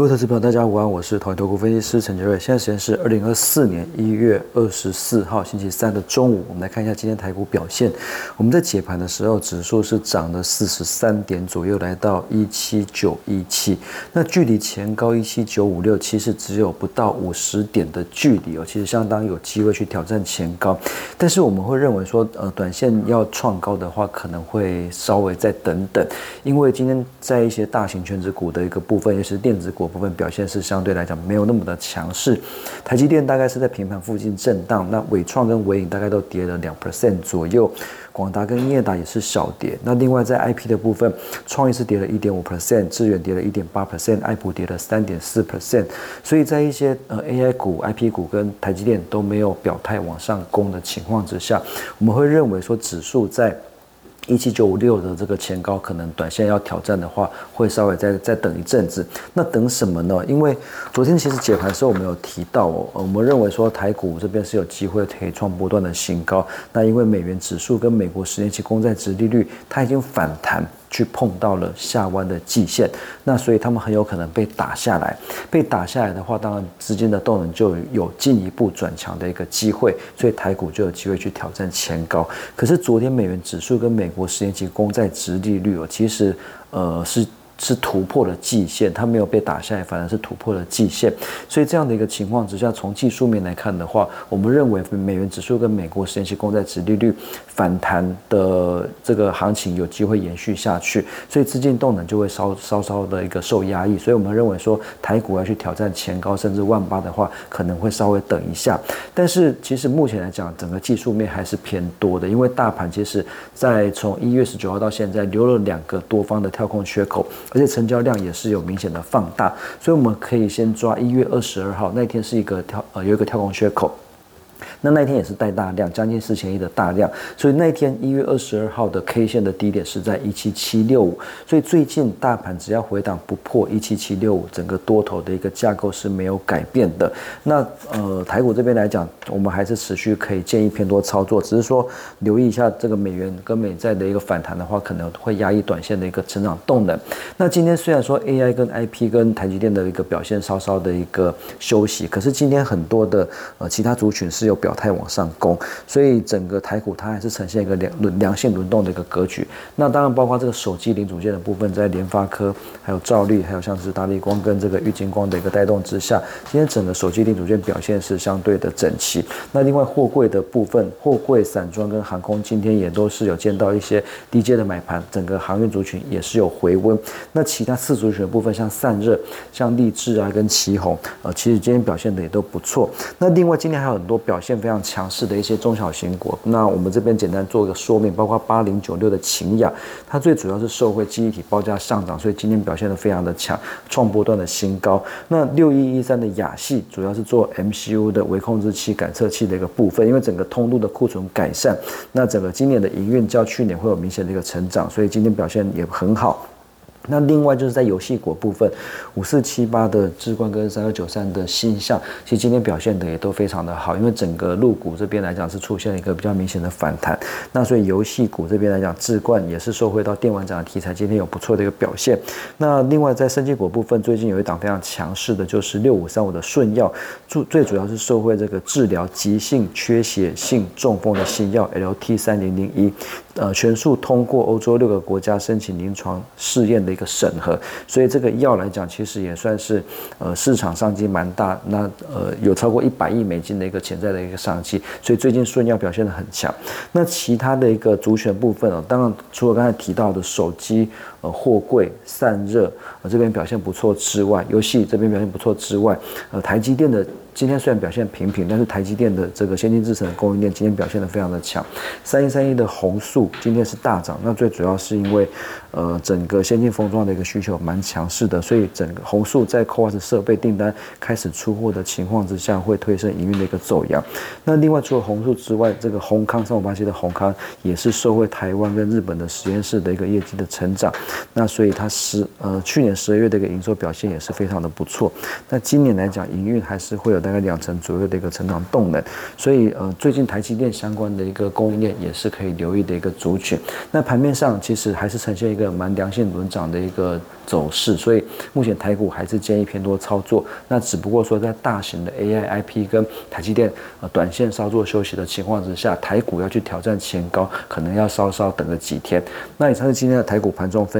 各位投资朋友，大家午安，我是统一投顾分析师陈杰瑞。现在时间是二零二四年一月二十四号星期三的中午。我们来看一下今天台股表现。我们在解盘的时候，指数是涨了四十三点左右，来到一七九一七。那距离前高一七九五六，其实只有不到五十点的距离哦，其实相当有机会去挑战前高。但是我们会认为说，呃，短线要创高的话，可能会稍微再等等，因为今天在一些大型全值股的一个部分，也是电子股。部分表现是相对来讲没有那么的强势，台积电大概是在平盘附近震荡，那伟创跟伟影大概都跌了两 percent 左右，广达跟业达也是小跌。那另外在 IP 的部分，创意是跌了一点五 percent，智远跌了一点八 percent，爱普跌了三点四 percent。所以在一些呃 AI 股、IP 股跟台积电都没有表态往上攻的情况之下，我们会认为说指数在。一七九五六的这个前高，可能短线要挑战的话，会稍微再再等一阵子。那等什么呢？因为昨天其实解盘时候，我们有提到哦，我们认为说台股这边是有机会可以创波段的新高。那因为美元指数跟美国十年期公债值利率，它已经反弹。去碰到了下弯的季线，那所以他们很有可能被打下来。被打下来的话，当然资金的动能就有进一步转强的一个机会，所以台股就有机会去挑战前高。可是昨天美元指数跟美国十年期公债值利率哦，其实呃是。是突破了季线，它没有被打下来，反而是突破了季线。所以这样的一个情况之下，从技术面来看的话，我们认为美元指数跟美国十年期公债殖利率反弹的这个行情有机会延续下去，所以资金动能就会稍稍稍的一个受压抑。所以我们认为说台股要去挑战前高甚至万八的话，可能会稍微等一下。但是其实目前来讲，整个技术面还是偏多的，因为大盘其实在从一月十九号到现在留了两个多方的跳空缺口。而且成交量也是有明显的放大，所以我们可以先抓一月二十二号那天是一个跳呃有一个跳空缺口。那那天也是带大量，将近四千亿的大量，所以那天一月二十二号的 K 线的低点是在一七七六五，所以最近大盘只要回档不破一七七六五，整个多头的一个架构是没有改变的。那呃台股这边来讲，我们还是持续可以建议偏多操作，只是说留意一下这个美元跟美债的一个反弹的话，可能会压抑短线的一个成长动能。那今天虽然说 AI 跟 IP 跟台积电的一个表现稍稍的一个休息，可是今天很多的呃其他族群是有表态往上攻，所以整个台股它还是呈现一个良轮良性轮动的一个格局。那当然包括这个手机零组件的部分，在联发科、还有兆利、还有像是大力光跟这个玉金光的一个带动之下，今天整个手机零组件表现是相对的整齐。那另外货柜的部分，货柜散装跟航空今天也都是有见到一些低阶的买盘，整个航运族群也是有回温。那其他次族群的部分，像散热、像立志啊跟旗宏，呃，其实今天表现的也都不错。那另外今天还有很多表表现。非常强势的一些中小型股，那我们这边简单做一个说明，包括八零九六的秦雅，它最主要是受惠记忆体报价上涨，所以今天表现的非常的强，创波段的新高。那六一一三的雅系主要是做 MCU 的微控制器感测器的一个部分，因为整个通路的库存改善，那整个今年的营运较去年会有明显的一个成长，所以今天表现也很好。那另外就是在游戏股部分，五四七八的智冠跟三二九三的新象，其实今天表现的也都非常的好，因为整个入股这边来讲是出现了一个比较明显的反弹。那所以游戏股这边来讲，智冠也是受惠到电玩展的题材，今天有不错的一个表现。那另外在生技股部分，最近有一档非常强势的，就是六五三五的顺药，主最主要是受惠这个治疗急性缺血性中风的新药 LT 三零零一。呃，全数通过欧洲六个国家申请临床试验的一个审核，所以这个药来讲，其实也算是呃市场商机蛮大。那呃有超过一百亿美金的一个潜在的一个商机，所以最近顺药表现的很强。那其他的一个主选部分哦，当然除了刚才提到的手机、呃货柜、散热呃这边表现不错之外，游戏这边表现不错之外，呃台积电的。今天虽然表现平平，但是台积电的这个先进制程的供应链今天表现的非常的强。三一三一的红素今天是大涨，那最主要是因为，呃，整个先进封装的一个需求蛮强势的，所以整个红素在 CoWAS 设备订单开始出货的情况之下，会推升营运的一个走阳。那另外除了红素之外，这个宏康三五八七的宏康也是受惠台湾跟日本的实验室的一个业绩的成长，那所以它十呃去年十二月的一个营收表现也是非常的不错。那今年来讲，营运还是会有大概两成左右的一个成长动能。所以呃，最近台积电相关的一个供应链也是可以留意的一个族群。那盘面上其实还是呈现一个蛮良性轮涨的一个走势，所以目前台股还是建议偏多操作。那只不过说在大型的 AI IP 跟台积电呃短线稍作休息的情况之下，台股要去挑战前高，可能要稍稍等个几天。那以上是今天的台股盘中分